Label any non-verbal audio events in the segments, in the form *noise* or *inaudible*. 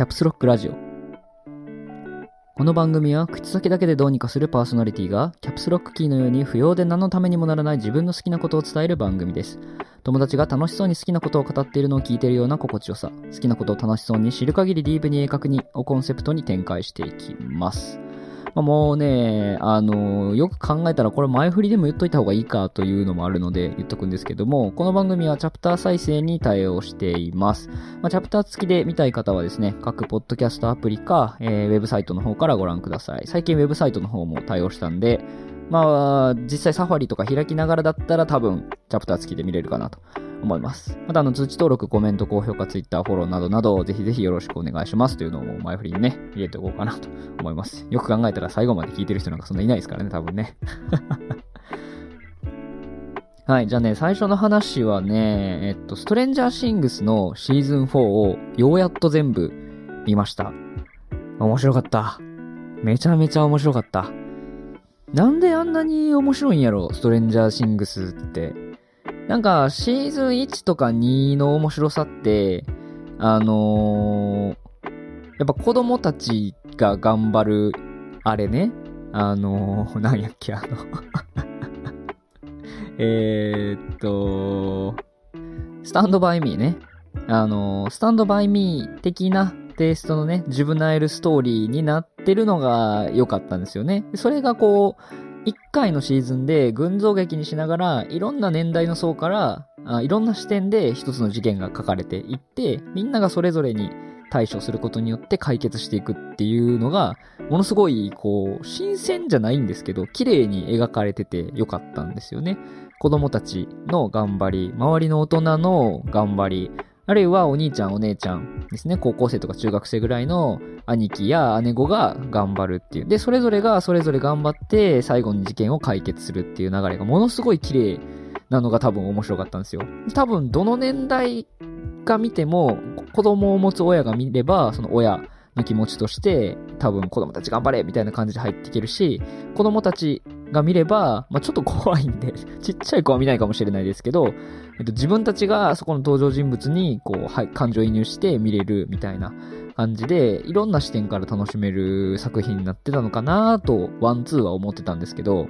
キャプスロックラジオ。この番組は口先だけでどうにかするパーソナリティがキャプスロックキーのように不要で何のためにもならない自分の好きなことを伝える番組です。友達が楽しそうに好きなことを語っているのを聞いているような心地よさ、好きなことを楽しそうに知る限りディープに鋭角にをコンセプトに展開していきます。まあ、もうね、あの、よく考えたらこれ前振りでも言っといた方がいいかというのもあるので言っとくんですけども、この番組はチャプター再生に対応しています。まあ、チャプター付きで見たい方はですね、各ポッドキャストアプリか、えーウェブサイトの方からご覧ください。最近ウェブサイトの方も対応したんで、まあ、実際サファリとか開きながらだったら多分、チャプター付きで見れるかなと思います。またあの通知登録、コメント、高評価、ツイッター、フォローなどなど、ぜひぜひよろしくお願いしますというのを前振りにね、入れておこうかなと思います。*laughs* よく考えたら最後まで聞いてる人なんかそんないないですからね、多分ね。*laughs* はい、じゃあね、最初の話はね、えっと、ストレンジャーシングスのシーズン4をようやっと全部見ました。面白かった。めちゃめちゃ面白かった。なんであんなに面白いんやろ、ストレンジャーシングスって。なんか、シーズン1とか2の面白さって、あのーやっぱ子供たちが頑張る、あれね。あのー *laughs* なんやっけ、あの *laughs* えーっと、スタンドバイミーね。あのースタンドバイミー的なテイストのね、ジュブナイルストーリーになってるのが良かったんですよね。それがこう、一回のシーズンで群像劇にしながら、いろんな年代の層から、あいろんな視点で一つの事件が書かれていって、みんながそれぞれに対処することによって解決していくっていうのが、ものすごい、こう、新鮮じゃないんですけど、綺麗に描かれててよかったんですよね。子供たちの頑張り、周りの大人の頑張り、あるいはお兄ちゃんお姉ちゃんですね、高校生とか中学生ぐらいの兄貴や姉子が頑張るっていう。で、それぞれがそれぞれ頑張って最後に事件を解決するっていう流れがものすごい綺麗なのが多分面白かったんですよ。多分どの年代が見ても、子供を持つ親が見れば、その親の気持ちとして、多分子供たち頑張れみたいな感じで入っていけるし、子供たちが見れば、まあ、ちょっと怖いんで、*laughs* ちっちゃい子は見ないかもしれないですけど、えっと、自分たちがそこの登場人物に、こう、はい、感情移入して見れるみたいな感じで、いろんな視点から楽しめる作品になってたのかなと、 one、two は思ってたんですけど、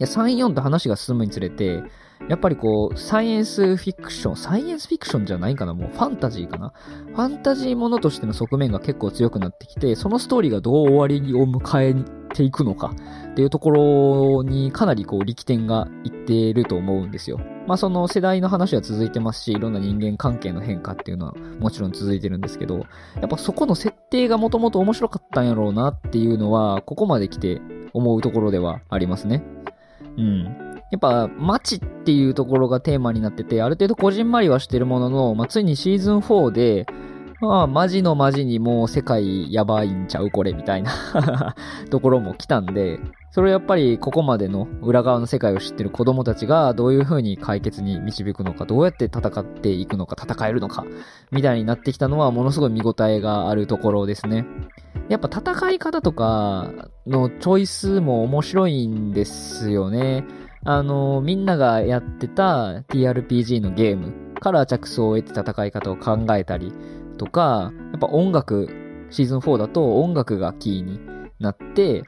いや、3、4と話が進むにつれて、やっぱりこう、サイエンスフィクション、サイエンスフィクションじゃないかなもうファンタジーかな？ファンタジーものとしての側面が結構強くなってきて、そのストーリーがどう終わりを迎えていくのかていうところにかなりこう力点がいっていると思うんですよ。まあその世代の話は続いてますし、いろんな人間関係の変化っていうのはもちろん続いてるんですけど、やっぱそこの設定がもともと面白かったんやろうなっていうのは、ここまで来て思うところではありますね。うん。やっぱ街っていうところがテーマになってて、ある程度こじんまりはしてるものの、まあ、ついにシーズン4で、まあ、マジのマジにもう世界やばいんちゃうこれみたいな *laughs* ところも来たんで、それやっぱりここまでの裏側の世界を知ってる子供たちがどういう風に解決に導くのか、どうやって戦っていくのか、戦えるのか、みたいになってきたのはものすごい見応えがあるところですね。やっぱ戦い方とかのチョイスも面白いんですよね。あの、みんながやってた TRPG のゲームから着想を得て戦い方を考えたりとか、やっぱ音楽、シーズン4だと音楽がキーになって、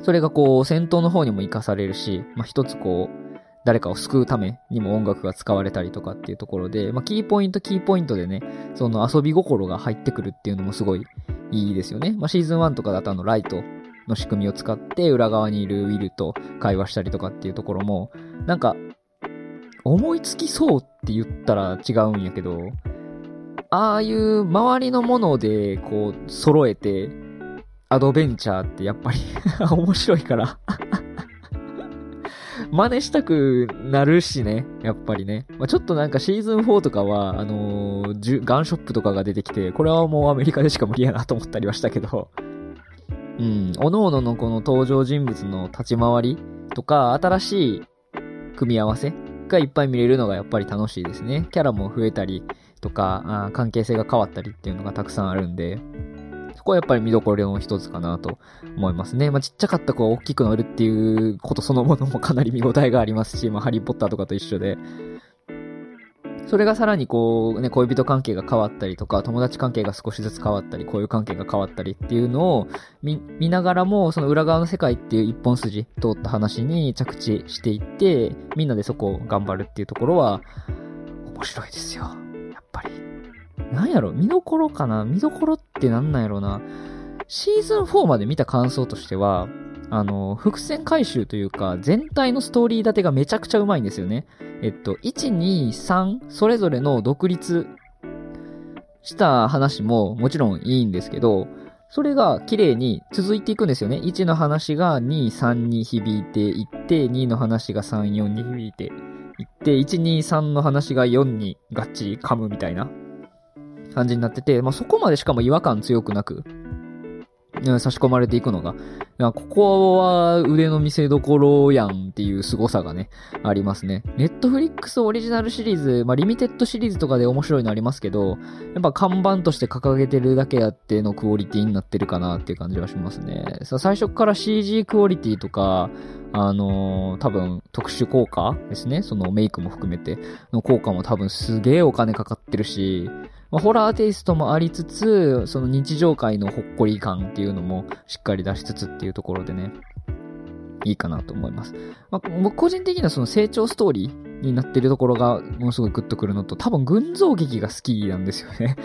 それがこう戦闘の方にも活かされるし、まあ、一つこう、誰かを救うためにも音楽が使われたりとかっていうところで、まあ、キーポイントキーポイントでね、その遊び心が入ってくるっていうのもすごいいいですよね。まあ、シーズン1とかだとあのライトの仕組みを使って裏側にいるウィルと会話したりとかっていうところも、なんか、思いつきそうって言ったら違うんやけど、ああいう周りのものでこう揃えて、アドベンチャーってやっぱり *laughs* 面白いから真似したくなるしね、やっぱりね。まあ、ちょっとなんかシーズン4とかは、あのーガンショップとかが出てきて、これはもうアメリカでしか無理やなと思ったりはしたけど、うん、各々のこの登場人物の立ち回りとか、新しい組み合わせがいっぱい見れるのがやっぱり楽しいですね。キャラも増えたりとか、関係性が変わったりっていうのがたくさんあるんで、そこはやっぱり見どころの一つかなと思いますね。まあ、ちっちゃかった子が大きくなるっていうことそのものもかなり見応えがありますし、まあ、ハリーポッターとかと一緒で。それがさらにこうね、恋人関係が変わったりとか、友達関係が少しずつ変わったり、こういう関係が変わったりっていうのを見、見ながらも、その裏側の世界っていう一本筋通った話に着地していって、みんなでそこを頑張るっていうところは、面白いですよ。ぱり。なんやろ見どころかな？見どころってなんなんやろな？シーズン4まで見た感想としては、あの、伏線回収というか、全体のストーリー立てがめちゃくちゃうまいんですよね。えっと、1、2、3、それぞれの独立した話ももちろんいいんですけど、それが綺麗に続いていくんですよね。1の話が2、3に響いていって、2の話が3、4に響いて行って、1、2、3の話が4にガッチリ噛むみたいな感じになってて、まあ、そこまでしかも違和感強くなく、差し込まれていくのが、ここは腕の見せ所やんっていう凄さがね、ありますね。ネットフリックスオリジナルシリーズ、まあ、リミテッドシリーズとかで面白いのありますけど、やっぱ看板として掲げてるだけあってのクオリティになってるかなっていう感じはしますね。さ最初から CG クオリティとか、あのー、多分特殊効果ですね。そのメイクも含めての効果も多分すげえお金かかってるし、まあ、ホラーテイストもありつつ、その日常界のほっこり感っていうのもしっかり出しつつっていうところでね、いいかなと思います。まあ、僕個人的にはその成長ストーリーになってるところがものすごいグッとくるのと、多分群像劇が好きなんですよね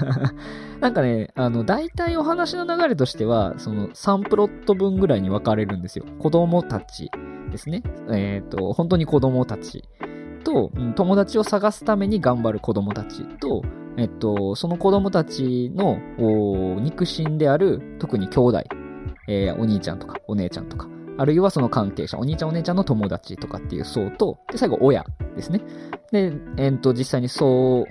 *laughs* なんかね、あの、大体お話の流れとしては、その3プロット分ぐらいに分かれるんですよ。子供たちですね。えっ、ー、と、本当に子供たちと、友達を探すために頑張る子供たちと、えっと、その子供たちの肉親である、特に兄弟、えー、お兄ちゃんとかお姉ちゃんとか、あるいはその関係者、お兄ちゃんお姉ちゃんの友達とかっていう層と、で、最後親ですね。で、えっと、実際にそ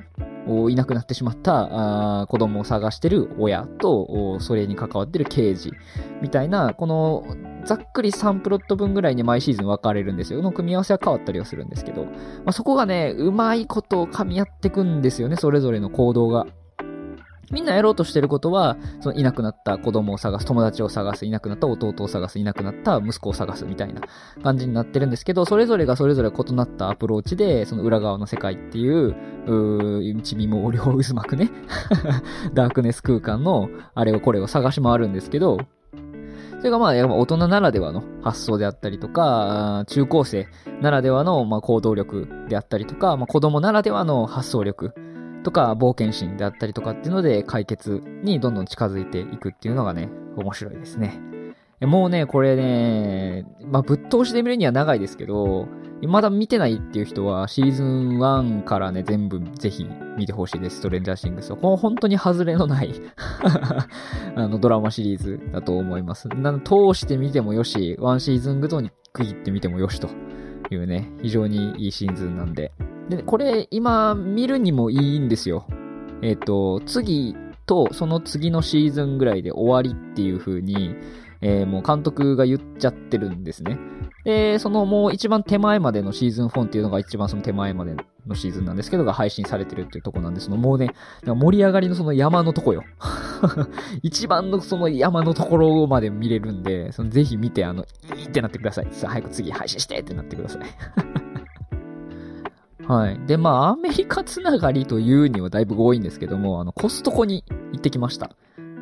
う、いなくなってしまったあ子供を探してる親と、それに関わってる刑事みたいな、このざっくり3プロット分ぐらいに毎シーズン分かれるんですよ。の組み合わせは変わったりはするんですけど、まあ、そこがね、うまいことを噛み合ってくんですよね、それぞれの行動が。みんなやろうとしてることは、そのいなくなった子供を探す、友達を探す、いなくなった弟を探す、いなくなった息子を探すみたいな感じになってるんですけど、それぞれがそれぞれ異なったアプローチで、その裏側の世界っていう、うー、一味も両渦巻くね。*laughs* ダークネス空間のあれをこれを探し回るんですけど、それがまあ、大人ならではの発想であったりとか、中高生ならではのまあ行動力であったりとか、まあ、子供ならではの発想力とか冒険心であったりとかっていうので解決にどんどん近づいていくっていうのがね、面白いですね。もうね、これね、まあ、ぶっ通しで見るには長いですけど、まだ見てないっていう人は、シーズン1からね、全部ぜひ見てほしいです。ストレンジャーシングスは。この本当に外れのない *laughs* あの、ドラマシリーズだと思います。なの通して見てもよし、ワンシーズンごとに区切ってみてもよしというね、非常にいいシーズンなんで。で、これ、今、見るにもいいんですよ。えっ、ー、と、次と、その次のシーズンぐらいで終わりっていう風に、えー、もう監督が言っちゃってるんですね。で、そのもう一番手前までのシーズン4っていうのが一番その手前までのシーズンなんですけどが配信されてるっていうとこなんで、そのもうね、盛り上がりのその山のとこよ。*laughs* 一番のその山のところまで見れるんで、そのぜひ見て、あの、いいってなってください。さあ、早く次配信してってなってください。*laughs* はい。で、まあ、アメリカつながりというにはだいぶ多いんですけども、あの、コストコに行ってきました。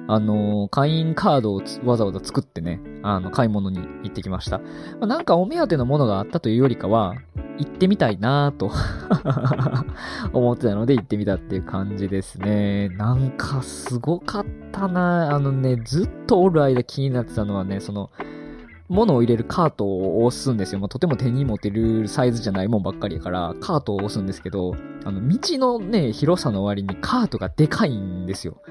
あの、会員カードをわざわざ作ってね、あの、買い物に行ってきました。まあ、なんかお目当てのものがあったというよりかは、行ってみたいなぁと *laughs* 思ってたので行ってみたっていう感じですね。なんかすごかったなあのね、ずっとおる間気になってたのはね、その、物を入れるカートを押すんですよ。もうとても手に持てるサイズじゃないもんばっかりやから、カートを押すんですけど、あの、道のね、広さの割にカートがでかいんですよ。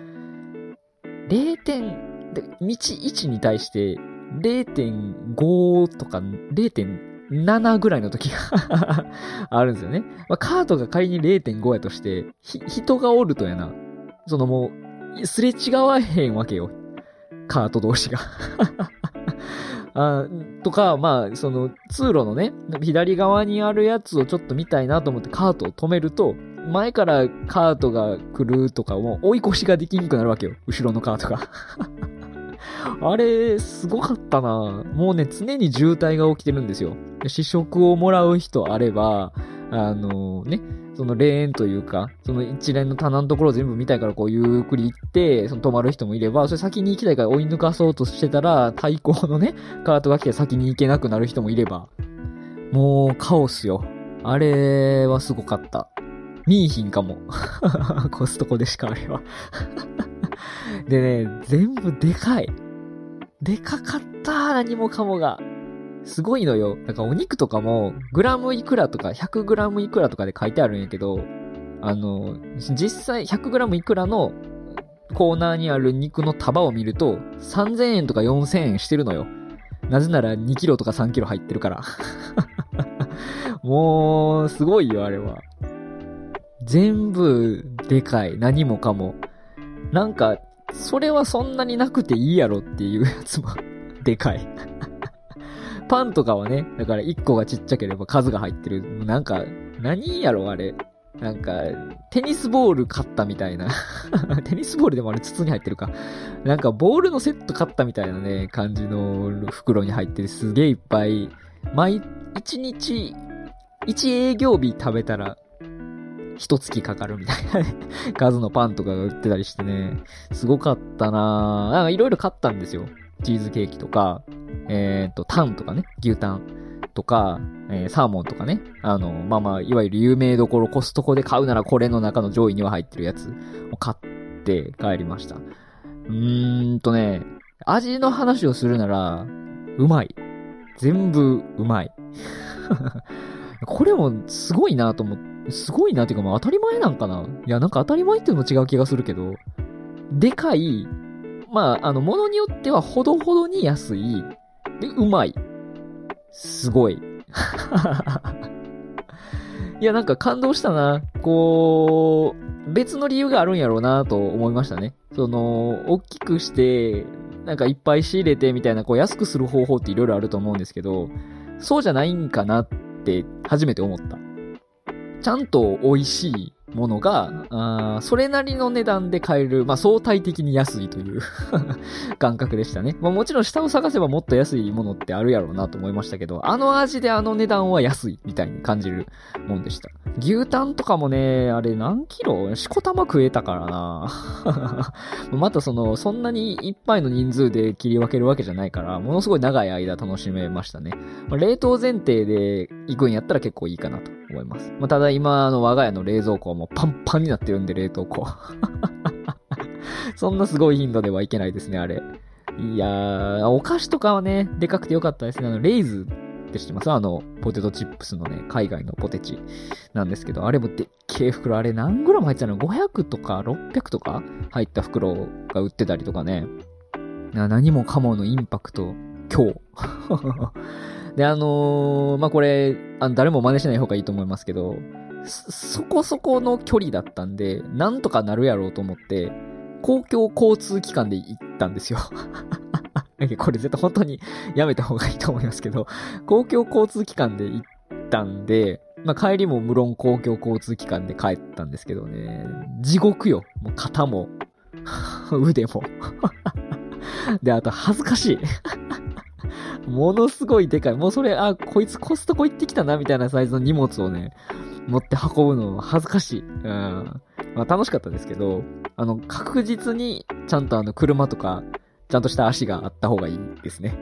0点、で、道1に対して0.5とか0.7ぐらいの時が *laughs* あるんですよね。まあ、カートが仮に0.5やとして、ひ、人がおるとやな。そのもう、すれ違わへんわけよ。カート同士があとか、まあ、その、通路のね、左側にあるやつをちょっと見たいなと思ってカートを止めると、前からカートが来るとかも追い越しができにくくなるわけよ。後ろのカートが *laughs* あれ、すごかったなもうね、常に渋滞が起きてるんですよ。試食をもらう人あれば、あのね、そのレーンというか、その一連の棚のところを全部見たいからこうゆっくり行って、その止まる人もいれば、それ先に行きたいから追い抜かそうとしてたら、対向のね、カートが来て先に行けなくなる人もいれば、もうカオスよ。あれはすごかった。見ーひんかも。*laughs* コストコでしかあれは *laughs* でね、全部でかい。でかかった何もかもが。すごいのよ。だかお肉とかも、グラムいくらとか、100グラムいくらとかで書いてあるんやけど、あの、実際100グラムいくらのコーナーにある肉の束を見ると、3000円とか4000円してるのよ。なぜなら2キロとか3キロ入ってるから。*laughs* もう、すごいよ、あれは。全部、でかい。何もかも。なんか、それはそんなになくていいやろっていうやつもでかいパンとかはね、だから1個がちっちゃければ数が入ってる。なんか、何やろあれ。なんか、テニスボール買ったみたいな *laughs* テニスボールでもあれ筒に入ってるか。なんか、ボールのセット買ったみたいなね、感じの袋に入ってる。すげえいっぱい。毎、1日、1営業日食べたら、一月かかるみたいなね *laughs* 数のパンとかが売ってたりしてね、すごかったなぁ。なんかいろいろ買ったんですよ。チーズケーキとか、えっ、ー、と、タンとかね、牛タンとか、えー、サーモンとかね。あの、まあまあ、いわゆる有名どころコストコで買うならこれの中の上位には入ってるやつを買って帰りました。うーんとね、味の話をするなら、うまい。全部うまい。*laughs* これもすごいなと思って、すごいなっていうかもう当たり前なんかないや、なんか当たり前っていうのも違う気がするけど、でかい、まあ、あの、ものによってはほどほどに安い、で、うまい。すごい。*laughs* いや、なんか感動したな。こう、別の理由があるんやろうなと思いましたね。その、大きくして、なんかいっぱい仕入れてみたいな、こう安くする方法っていろいろあると思うんですけど、そうじゃないんかなって初めて思った。ちゃんと美味しいものが、あそれなりの値段で買える、まあ、相対的に安いという *laughs* 感覚でしたね。まあ、もちろん下を探せばもっと安いものってあるやろうなと思いましたけど、あの味であの値段は安いみたいに感じるもんでした。牛タンとかもね、あれ何キロ？しこたま食えたからな *laughs* またその、そんなにいっぱいの人数で切り分けるわけじゃないから、ものすごい長い間楽しめましたね。まあ、冷凍前提で行くんやったら結構いいかなと思います。まあ、ただ今、の我が家の冷蔵庫はもうパンパンになってるんで、冷凍庫。*laughs* そんなすごい頻度ではいけないですね、あれ。いやー、お菓子とかはね、でかくてよかったですね。あの、レイズって知ってます？あの、ポテトチップスのね、海外のポテチなんですけど、あれもでっけえ袋、あれ何グラム入ってたの ?500 とか600とか入った袋が売ってたりとかね。何もかものインパクト、今日。で、あのー、まあ、これ、あの、誰も真似しない方がいいと思いますけど、そこそこの距離だったんで、なんとかなるやろうと思って、公共交通機関で行ったんですよ。*laughs* これ絶対本当にやめた方がいいと思いますけど、公共交通機関で行ったんで、まあ、帰りも無論公共交通機関で帰ったんですけどね、地獄よ。もう肩も、*laughs* 腕も。*laughs* で、あと恥ずかしい。ものすごいでかい。もうそれ、あ、こいつコストコ行ってきたな、みたいなサイズの荷物をね、持って運ぶの恥ずかしい。うん。まあ楽しかったですけど、あの、確実に、ちゃんとあの、車とか、ちゃんとした足があった方がいいですね。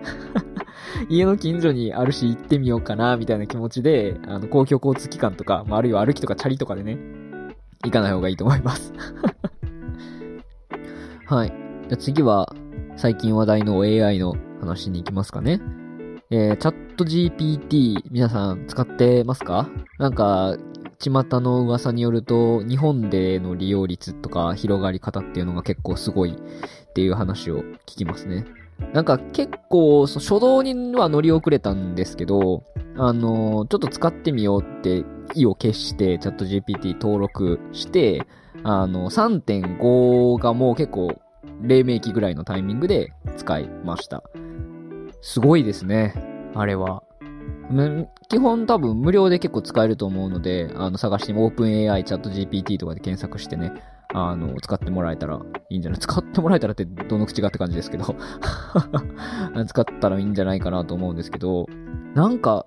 *laughs* 家の近所にあるし行ってみようかな、みたいな気持ちで、あの、公共交通機関とか、まあ、あるいは歩きとかチャリとかでね、行かない方がいいと思います *laughs* はい。じゃ次は、最近話題の AI の話に行きますかね。えー、チャット GPT、皆さん使ってますか？なんか、巷の噂によると、日本での利用率とか広がり方っていうのが結構すごいっていう話を聞きますね。なんか結構、初動には乗り遅れたんですけど、あのー、ちょっと使ってみようって意を決してチャット GPT 登録して、あの、3.5がもう結構、黎明期ぐらいのタイミングで使いました。すごいですね。あれは。基本多分無料で結構使えると思うので、あの、探しても OpenAI、チャット GPT とかで検索してね、あの、使ってもらえたらいいんじゃない？使ってもらえたらってどの口がって感じですけど *laughs* 使ったらいいんじゃないかなと思うんですけど、なんか、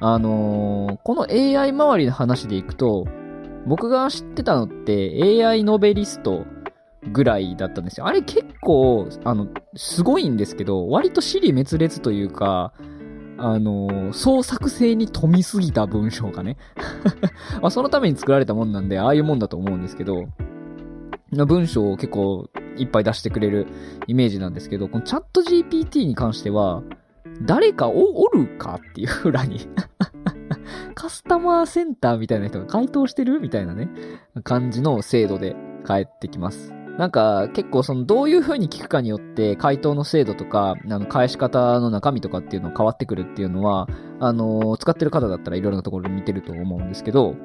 あのー、この AI 周りの話でいくと、僕が知ってたのって AI ノベリストぐらいだったんですよ。あれ結構、あの、すごいんですけど、割と尻滅裂というか、あの、創作性に富みすぎた文章がね。*laughs* まあ、そのために作られたもんなんで、ああいうもんだと思うんですけど、文章を結構いっぱい出してくれるイメージなんですけど、このチャット GPT に関しては、誰かお、おるかっていう裏に *laughs* カスタマーセンターみたいな人が回答してるみたいなね、感じの制度で返ってきます。なんか結構そのどういう風に聞くかによって回答の精度とか、あの返し方の中身とかっていうの変わってくるっていうのは、あの使ってる方だったらいろいろなところで見てると思うんですけど、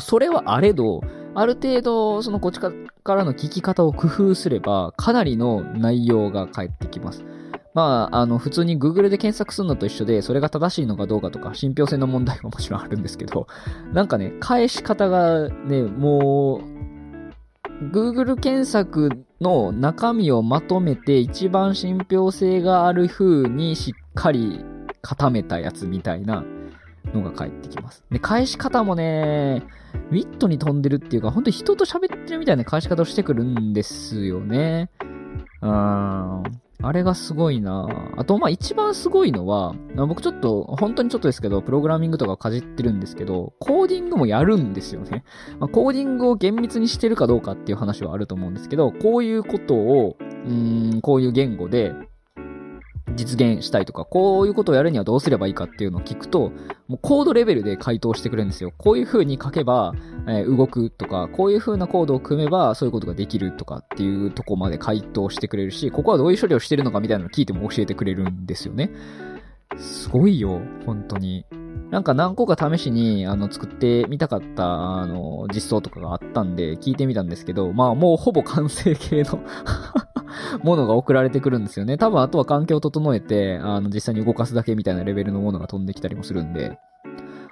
それはあれど、ある程度そのこっちからの聞き方を工夫すれば、かなりの内容が返ってきます。まあ、あの、普通に Google で検索するのと一緒で、それが正しいのかどうかとか、信憑性の問題はもちろんあるんですけど、なんかね、返し方がね、もう、Google 検索の中身をまとめて一番信憑性がある風にしっかり固めたやつみたいなのが返ってきます。で、返し方もね、ウィットに飛んでるっていうか、本当に人と喋ってるみたいな返し方をしてくるんですよね。うーん。あれがすごいなあと、まあ一番すごいのは、僕ちょっと、本当にちょっとですけど、プログラミングとかかじってるんですけど、コーディングもやるんですよね。*laughs* まあ、コーディングを厳密にしてるかどうかっていう話はあると思うんですけど、こういうことを、うん、こういう言語で、実現したいとか、こういうことをやるにはどうすればいいかっていうのを聞くと、もうコードレベルで回答してくれるんですよ。こういう風に書けば、えー、動くとか、こういう風なコードを組めばそういうことができるとかっていうとこまで回答してくれるし、ここはどういう処理をしてるのかみたいなのを聞いても教えてくれるんですよね。すごいよ、本当に。なんか何個か試しに、あの、作ってみたかった、あの、実装とかがあったんで、聞いてみたんですけど、まあもうほぼ完成形のものが送られてくるんですよね。多分あとは環境を整えて、あの、実際に動かすだけみたいなレベルのものが飛んできたりもするんで、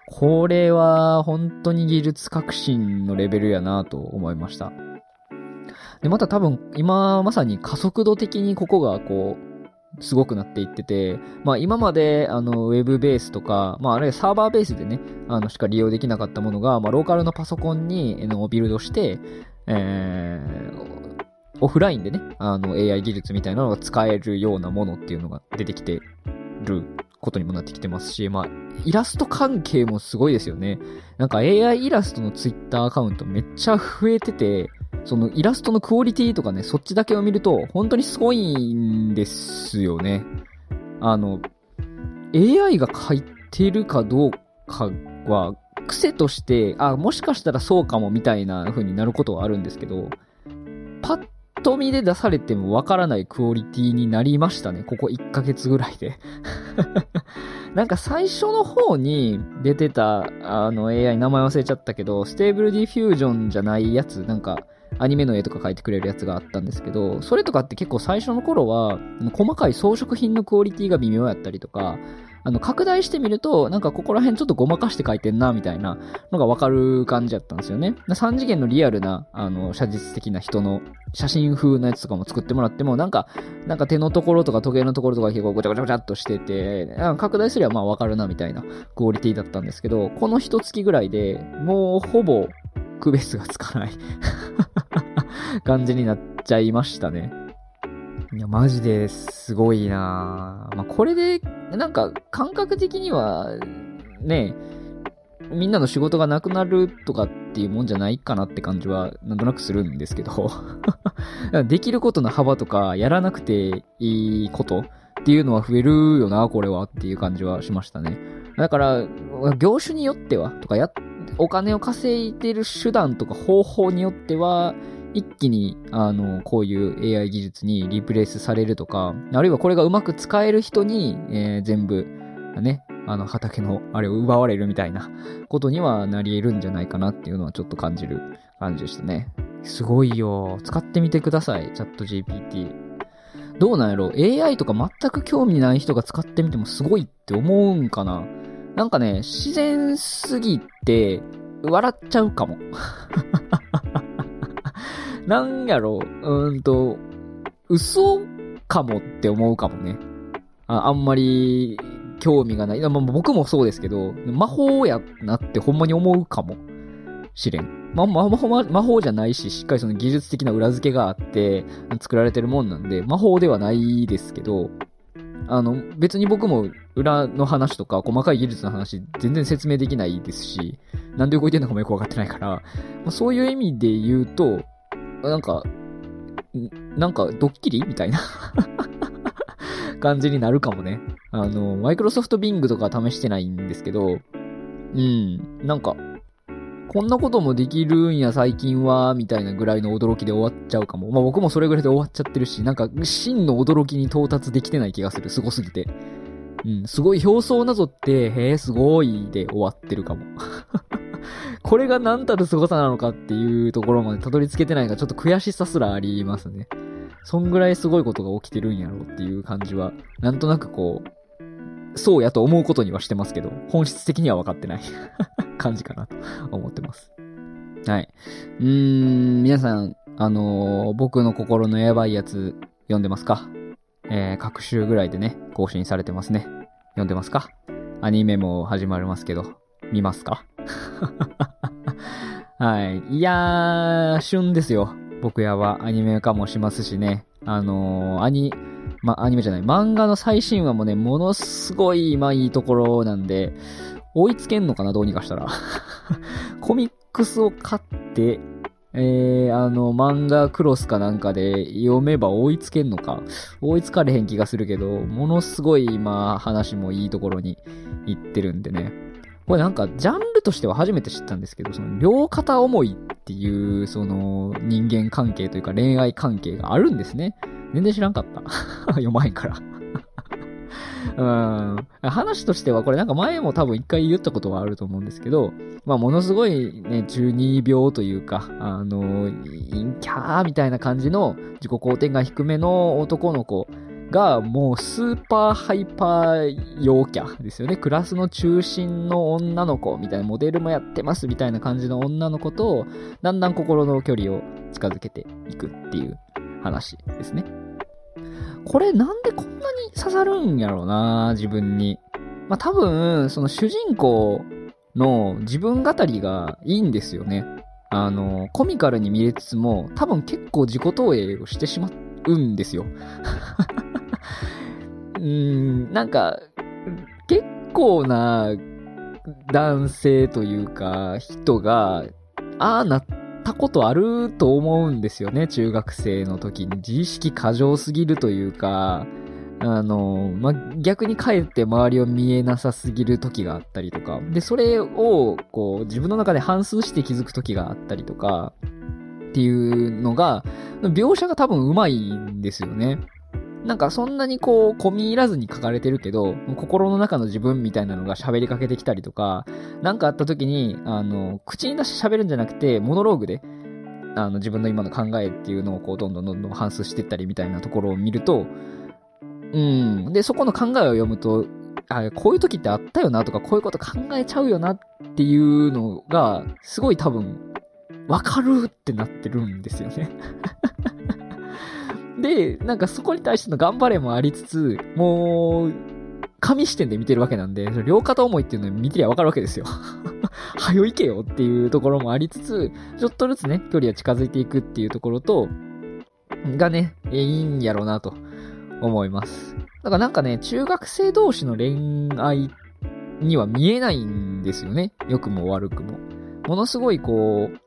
これは本当に技術革新のレベルやなと思いました。で、また多分今まさに加速度的にここがこう、すごくなっていってて、まあ今まであのウェブベースとか、まああるいはサーバーベースでね、あのしか利用できなかったものが、まあローカルのパソコンにのビルドして、えー、オフラインでね、あの AI 技術みたいなのが使えるようなものっていうのが出てきてることにもなってきてますし、まあ、イラスト関係もすごいですよね。なんか AI イラストの Twitter アカウントめっちゃ増えてて、そのイラストのクオリティとかね、そっちだけを見ると、本当にすごいんですよね。あの、AI が書いてるかどうかは、癖として、あ、もしかしたらそうかもみたいな風になることはあるんですけど、パッと見で出されてもわからないクオリティになりましたね。ここ1ヶ月ぐらいで *laughs* なんか最初の方に出てた、あの AI 名前忘れちゃったけど、 Stable Diffusion じゃないやつ、なんか、アニメの絵とか描いてくれるやつがあったんですけど、それとかって結構最初の頃は、細かい装飾品のクオリティが微妙やったりとか、あの、拡大してみると、なんかここら辺ちょっとごまかして書いてんな、みたいなのがわかる感じだったんですよね。3次元のリアルな、あの、写実的な人の写真風のやつとかも作ってもらっても、なんか、なんか手のところとか時計のところとか結構ごちゃごちゃごちゃっとしてて、拡大すればまあわかるな、みたいなクオリティだったんですけど、この一月ぐらいでもうほぼ区別がつかない *laughs* 感じになっちゃいましたね。いや、マジですごいなまあ、これで、なんか、感覚的には、ね、みんなの仕事がなくなるとかっていうもんじゃないかなって感じは、なんとなくするんですけど *laughs* できることの幅とか、やらなくていいことっていうのは増えるよな、これはっていう感じはしましたね。だから、業種によっては、とかや、お金を稼いでる手段とか方法によっては、一気に、あの、こういう AI 技術にリプレイスされるとか、あるいはこれがうまく使える人に、えー、全部、ね、あの、畑のあれを奪われるみたいなことにはなり得るんじゃないかなっていうのはちょっと感じる感じでしたね。すごいよ。使ってみてください。チャット GPT。どうなんやろ ?AI とか全く興味ない人が使ってみてもすごいって思うんかななんかね、自然すぎて、笑っちゃうかも。なんやろ？う、うんと、嘘かもって思うかもね。ああんまり興味がない。まあ、僕もそうですけど、魔法やなってほんまに思うかもしれん。ま、ま、魔法、魔法じゃないし、しっかりその技術的な裏付けがあって、作られてるもんなんで、魔法ではないですけど、あの、別に僕も裏の話とか細かい技術の話全然説明できないですし、なんで動いてんのかもよくわかってないから、まあ、そういう意味で言うと、なんか、なんかドッキリ？*laughs* みたいな感じになるかもね。あの、マイクロソフトビングとか試してないんですけど、うん、なんか、こんなこともできるんや最近は、みたいなぐらいの驚きで終わっちゃうかも。まあ僕もそれぐらいで終わっちゃってるし、なんか真の驚きに到達できてない気がする。すごすぎて。うん、すごい表層なぞって、へえ、すごいで終わってるかも。これが何たる凄さなのかっていうところまでたどり着けてないがちょっと悔しさすらありますね。そんぐらいすごいことが起きてるんやろうっていう感じは、なんとなくこう、そうやと思うことにはしてますけど、本質的には分かってない *laughs* 感じかなと思ってます。はい。うーん、皆さん、あのー、僕の心のやばいやつ読んでますか？えー、各週ぐらいでね、更新されてますね。読んでますか？アニメも始まりますけど、見ますか？*laughs* はい。いやー、旬ですよ。僕やはアニメ化もしますしね。あのー、アニ、ま、アニメじゃない、漫画の最新話もね、ものすごい、まあいいところなんで、追いつけんのかな、どうにかしたら。*laughs* コミックスを買って、えー、あの、漫画クロスかなんかで読めば追いつけんのか。追いつかれへん気がするけど、ものすごい、まあ、話もいいところに行ってるんでね。これなんか、ジャンルとしては初めて知ったんですけど、その、両肩思いっていう、その、人間関係というか恋愛関係があるんですね。全然知らんかった。*laughs* 読まへんから。うん。話としては、これなんか前も多分一回言ったことはあると思うんですけど、まあものすごいね、中二病というか、あの、陰キャーみたいな感じの自己肯定感低めの男の子がもうスーパーハイパー陽キャですよね。クラスの中心の女の子みたいな、モデルもやってますみたいな感じの女の子と、だんだん心の距離を近づけていくっていう話ですね。これなんでこんなに刺さるんやろうな、自分に。まあ、多分、その主人公の自分語りがいいんですよね。あの、コミカルに見えつつも、多分結構自己投影をしてしまうんですよ。うーん、なんか、結構な男性というか、人が、ああなったことあると思うんですよね、中学生の時に。自意識過剰すぎるというか、あの、ま逆にかえって周りを見えなさすぎる時があったりとか、で、それを、こう、自分の中で反数して気づく時があったりとか、っていうのが、描写が多分上手いんですよね。なんかそんなにこう、込み入らずに書かれてるけど、心の中の自分みたいなのが喋りかけてきたりとか、なんかあった時に、あの、口に出して喋るんじゃなくて、モノローグで、あの、自分の今の考えっていうのをこう、どんどんどんどん反数していったりみたいなところを見ると、うん。で、そこの考えを読むと、あ、こういう時ってあったよなとか、こういうこと考えちゃうよなっていうのが、すごい多分、わかるってなってるんですよねで、なんかそこに対しての頑張れもありつつ、もう、神視点で見てるわけなんで、両肩思いっていうのを見てりゃわかるわけですよ。*laughs* はよ行けよっていうところもありつつ、ちょっとずつね、距離が近づいていくっていうところと、がね、いいんやろうなと思います。だからなんかね、中学生同士の恋愛には見えないんですよね。良くも悪くも。ものすごいこう、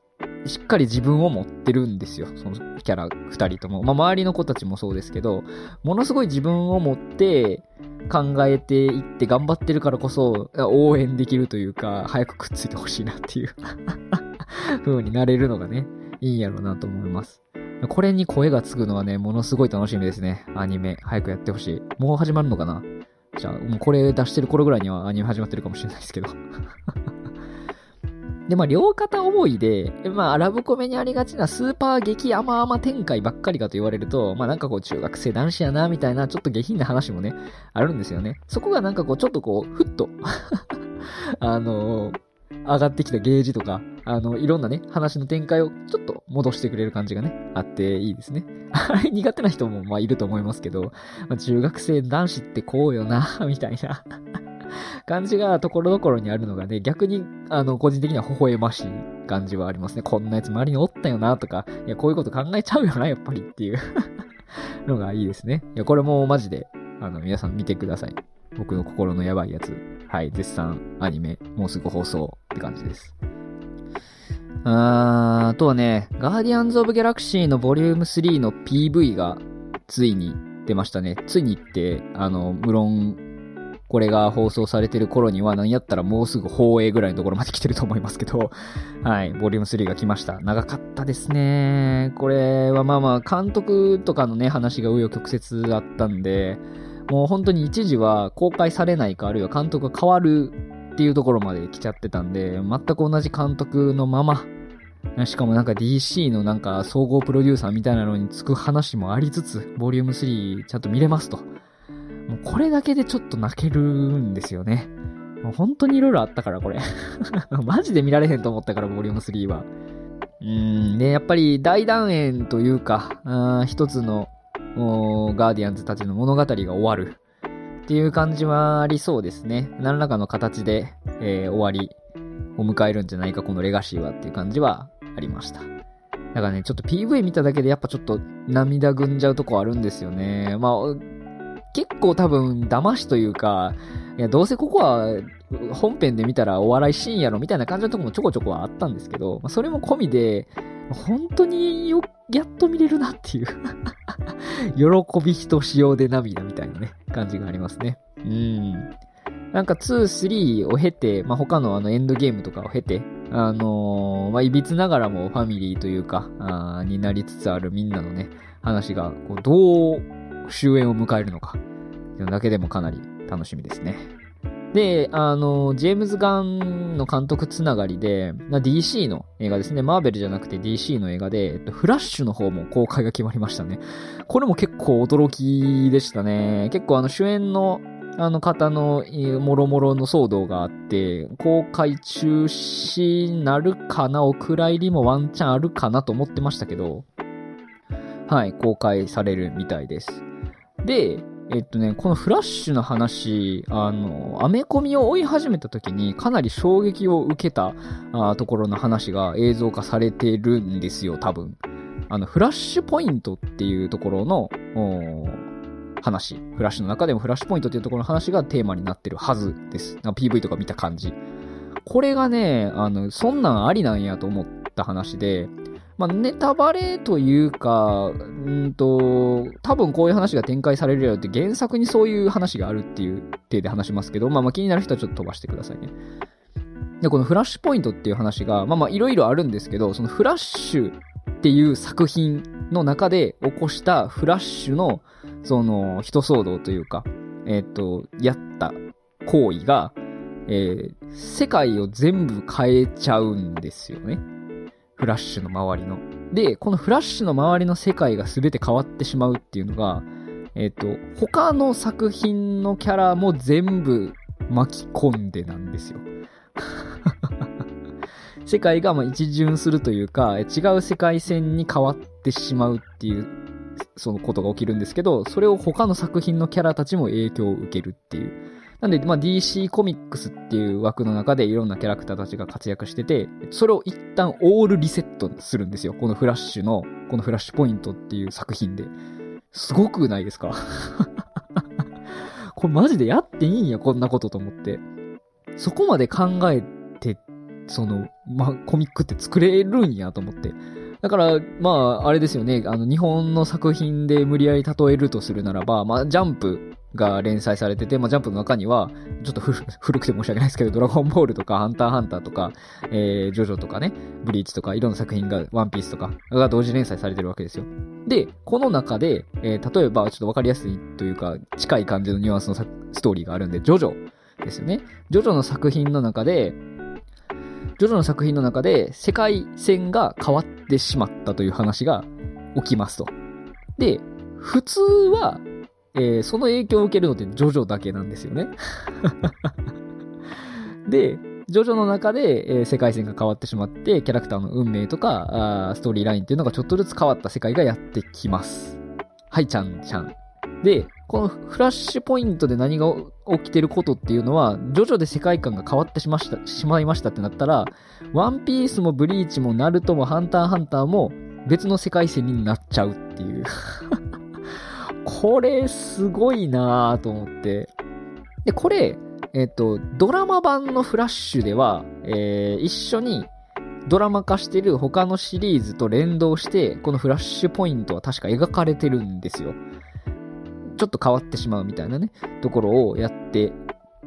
しっかり自分を持ってるんですよ。そのキャラ二人とも。まあ、周りの子たちもそうですけど、ものすごい自分を持って考えていって頑張ってるからこそ応援できるというか、早くくっついてほしいなっていう *laughs* 風になれるのがね、いいんやろうなと思います。これに声がつくのはね、ものすごい楽しみですね。アニメ。早くやってほしい。もう始まるのかな？じゃあ、もうこれ出してる頃ぐらいにはアニメ始まってるかもしれないですけどで、まあ、両肩思いで、まあ、ラブコメにありがちなスーパー激甘々展開ばっかりかと言われると、まあ、なんかこう、中学生男子やな、みたいな、ちょっと下品な話もね、あるんですよね。そこがなんかこう、ちょっとこう、ふっと *laughs* あのー、上がってきたゲージとか、あの、いろんなね、話の展開をちょっと戻してくれる感じがね、あっていいですね。あ *laughs* れ苦手な人もまあいると思いますけど、まあ、中学生男子ってこうよな、みたいな感じがところどころにあるのがね、逆に、あの、個人的には微笑ましい感じはありますね。こんなやつ周りにおったよな、とか、いや、こういうこと考えちゃうよな、やっぱりっていう *laughs* のがいいですね。いや、これもマジで、あの、皆さん見てください。僕の心のやばいやつ。はい、絶賛アニメ、もうすぐ放送って感じです。あー、あとはね、ガーディアンズ・オブ・ギャラクシーのボリューム3の PV がついに出ましたね。ついにって、あの、無論、これが放送されてる頃には何やったらもうすぐ放映ぐらいのところまで来てると思いますけど、*laughs* はい、ボリューム3が来ました。長かったですね。これはまあまあ、監督とかのね、話が紆余曲折あったんで、もう本当に一時は公開されないか、あるいは監督が変わるっていうところまで来ちゃってたんで、全く同じ監督のまま、しかもなんか DC のなんか総合プロデューサーみたいなのにつく話もありつつ、ボリューム3ちゃんと見れますと。もうこれだけでちょっと泣けるんですよね。もう本当に色々あったから、これ。*laughs* マジで見られへんと思ったから、ボリューム3は。うん、で、やっぱり大団円というか、あ一つのガーディアンズたちの物語が終わるっていう感じはありそうですね。何らかの形で、えー、終わりを迎えるんじゃないか、このレガシーはっていう感じはありました。だからね、ちょっと PV 見ただけでやっぱちょっと涙ぐんじゃうとこあるんですよね。まあ、結構多分騙しというか、いや、どうせここは本編で見たらお笑いシーンやろみたいな感じのとこもちょこちょこはあったんですけど、まあ、それも込みで、本当によ、やっと見れるなっていう *laughs* 喜びひとしおで涙みたいなね、感じがありますね。うん。なんか2、3を経て、まあ、他のあのエンドゲームとかを経て、あのー、まあ、いびつながらもファミリーというか、あになりつつあるみんなのね、話が、こう、どう終焉を迎えるのか、というのだけでもかなり楽しみですね。で、あの、ジェームズ・ガンの監督つながりで、DC の映画ですね。マーベルじゃなくて DC の映画で、フラッシュの方も公開が決まりましたね。これも結構驚きでしたね。結構あの主演のあの方のもろもろの騒動があって、公開中止なるかな、お蔵入りもワンチャンあるかなと思ってましたけど、はい、公開されるみたいです。で、えっとね、このフラッシュの話、あの、アメコミを追い始めた時にかなり衝撃を受けたあところの話が映像化されてるんですよ、多分。あの、フラッシュポイントっていうところの、話。フラッシュの中でもフラッシュポイントっていうところの話がテーマになってるはずです。PV とか見た感じ。これがね、あの、そんなんありなんやと思った話で、まあ、ネタバレというか、うんと、多分こういう話が展開されるよって原作にそういう話があるっていう体で話しますけど、まあまあ気になる人はちょっと飛ばしてくださいね。で、このフラッシュポイントっていう話が、まあまあいろいろあるんですけど、そのフラッシュっていう作品の中で起こしたフラッシュの、その、人騒動というか、えっ、ー、と、やった行為が、えー、世界を全部変えちゃうんですよね。フラッシュの周りの。で、このフラッシュの周りの世界が全て変わってしまうっていうのが、えっ、ー、と、他の作品のキャラも全部巻き込んでなんですよ。*laughs* 世界がま一巡するというか、違う世界線に変わってしまうっていう、そのことが起きるんですけど、それを他の作品のキャラたちも影響を受けるっていう。なんで、まあ、DC コミックスっていう枠の中でいろんなキャラクターたちが活躍してて、それを一旦オールリセットするんですよ。このフラッシュの、このフラッシュポイントっていう作品で。すごくないですか？*laughs* これマジでやっていいんや、こんなことと思って。そこまで考えて、その、まあ、コミックって作れるんやと思って。だから、まあ、あれですよね。あの、日本の作品で無理やり例えるとするならば、まあ、ジャンプが連載されてて、まあ、ジャンプの中には、ちょっと *laughs* 古くて申し訳ないですけど、ドラゴンボールとか、ハンターハンターとか、えー、ジョジョとかね、ブリーチとか、いろんな作品が、ワンピースとか、が同時連載されてるわけですよ。で、この中で、えー、例えば、ちょっとわかりやすいというか、近い感じのニュアンスのストーリーがあるんで、ジョジョですよね。ジョジョの作品の中で、ジョジョの作品の中で世界線が変わってしまったという話が起きますと。で、普通はえー、その影響を受けるのってジョジョだけなんですよね。*laughs* で、ジョジョの中で、えー、世界線が変わってしまって、キャラクターの運命とか、あストーリーラインっていうのがちょっとずつ変わった世界がやってきます。はい、ちゃんちゃん。で、このフラッシュポイントで何が起きてることっていうのは、ジョジョで世界観が変わってしました、しまいましたってなったら、ワンピースもブリーチもナルトもハンターハンターも別の世界線になっちゃうっていうこれ、すごいなぁと思って。で、これ、えっ、と、ドラマ版のフラッシュでは、えー、一緒にドラマ化してる他のシリーズと連動して、このフラッシュポイントは確か描かれてるんですよ。ちょっと変わってしまうみたいなね、ところをやって、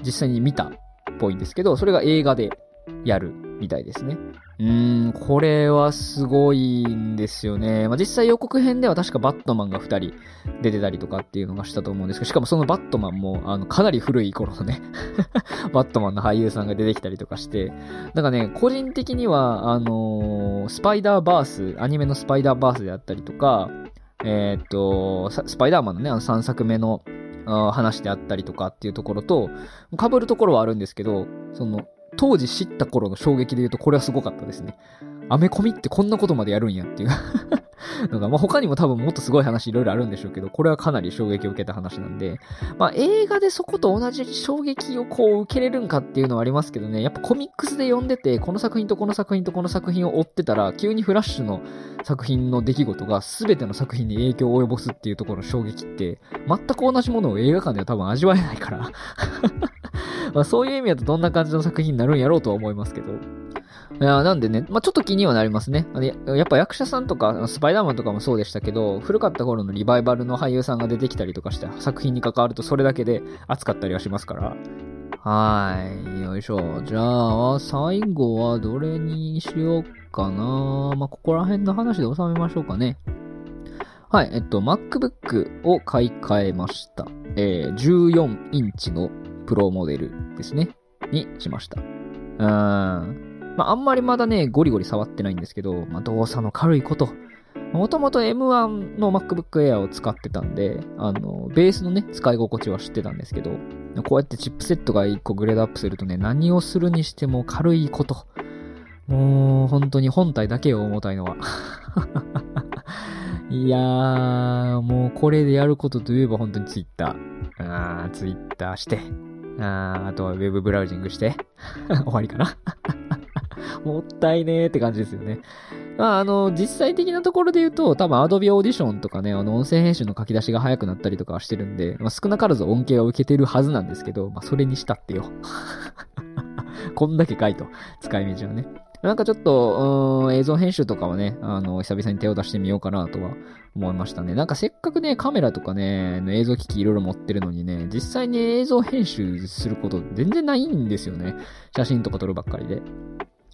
実際に見たっぽいんですけど、それが映画でやるみたいですね。うーん、これはすごいんですよね。まあ、実際予告編では確かバットマンが2人出てたりとかっていうのがしたと思うんですけど、しかもそのバットマンも、あの、かなり古い頃のね *laughs* バットマンの俳優さんが出てきたりとかして、なんかね、個人的には、あのー、スパイダーバース、アニメのスパイダーバースであったりとか、えー、っと、スパイダーマンのね、あの3作目の話であったりとかっていうところと、被るところはあるんですけど、その、当時知った頃の衝撃で言うとこれはすごかったですね。アメコミってこんなことまでやるんやっていうのが、まあ、他にも多分もっとすごい話いろいろあるんでしょうけど、これはかなり衝撃を受けた話なんで、まあ、映画でそこと同じ衝撃をこう受けれるんかっていうのはありますけどね、やっぱコミックスで読んでて、この作品とこの作品とこの作品を追ってたら、急にフラッシュの作品の出来事が全ての作品に影響を及ぼすっていうところの衝撃って、全く同じものを映画館では多分味わえないから。*laughs* まそういう意味だとどんな感じの作品になるんやろうとは思いますけど。いや、なんでね、まあちょっと気にはなりますね。やっぱ役者さんとか、スパイダーマンとかもそうでしたけど、古かった頃のリバイバルの俳優さんが出てきたりとかして、作品に関わるとそれだけで熱かったりはしますから。はい。よいしょ。じゃあ、最後はどれにしようかな。まあ、ここら辺の話で収めましょうかね。はい。えっと、MacBook を買い替えました。えー、14インチのプロモデルですね。にしました。うーん。まあ、あんまりまだね、ゴリゴリ触ってないんですけど、まあ、動作の軽いこと。もともと M1 の MacBook Air を使ってたんで、あの、ベースのね、使い心地は知ってたんですけど、こうやってチップセットが1個グレードアップするとね、何をするにしても軽いこと。もう、本当に本体だけを重たいのは。*laughs* いやー、もうこれでやることといえば本当に Twitter。あー、Twitter して、あーあとはウェブブラウジングして *laughs* 終わりかな *laughs* もったいねーって感じですよね。まあ、あの、実際的なところで言うと、多分 Adobe Audition とかね、あの、音声編集の書き出しが早くなったりとかはしてるんで、まあ、少なからず恩恵は受けてるはずなんですけど、まあ、それにしたってよ。*laughs* こんだけかいと。使い道はね。なんかちょっと、うん、映像編集とかはね、あの、久々に手を出してみようかなとは思いましたね。なんかせっかくね、カメラとかね、映像機器いろいろ持ってるのにね、実際に映像編集すること全然ないんですよね。写真とか撮るばっかりで。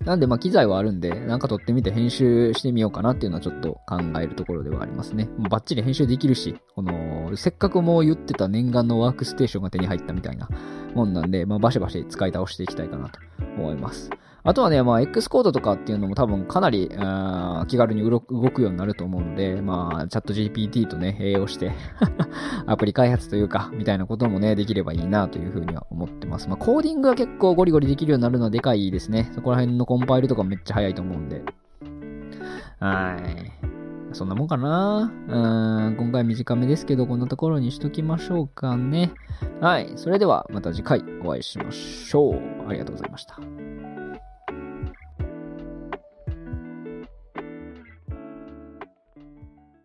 なんで、まあ、機材はあるんで、なんか撮ってみて編集してみようかなっていうのはちょっと考えるところではありますね。もうバッチリ編集できるし、この、せっかくもう言ってた念願のワークステーションが手に入ったみたいなもんなんで、まあ、バシバシ使い倒していきたいかなと思います。あとはね、まあ、X コードとかっていうのも多分かなり、気軽に動くようになると思うので、まあ、チャット GPT とね、併用して *laughs* アプリ開発というか、みたいなこともね、できればいいなというふうには思ってます。まあ、コーディングは結構ゴリゴリできるようになるのはでかいですね。そこら辺のコンパイルとかめっちゃ早いと思うんで。はい。そんなもんかなうん、今回短めですけど、こんなところにしときましょうかね。はい。それでは、また次回お会いしましょう。ありがとうございました。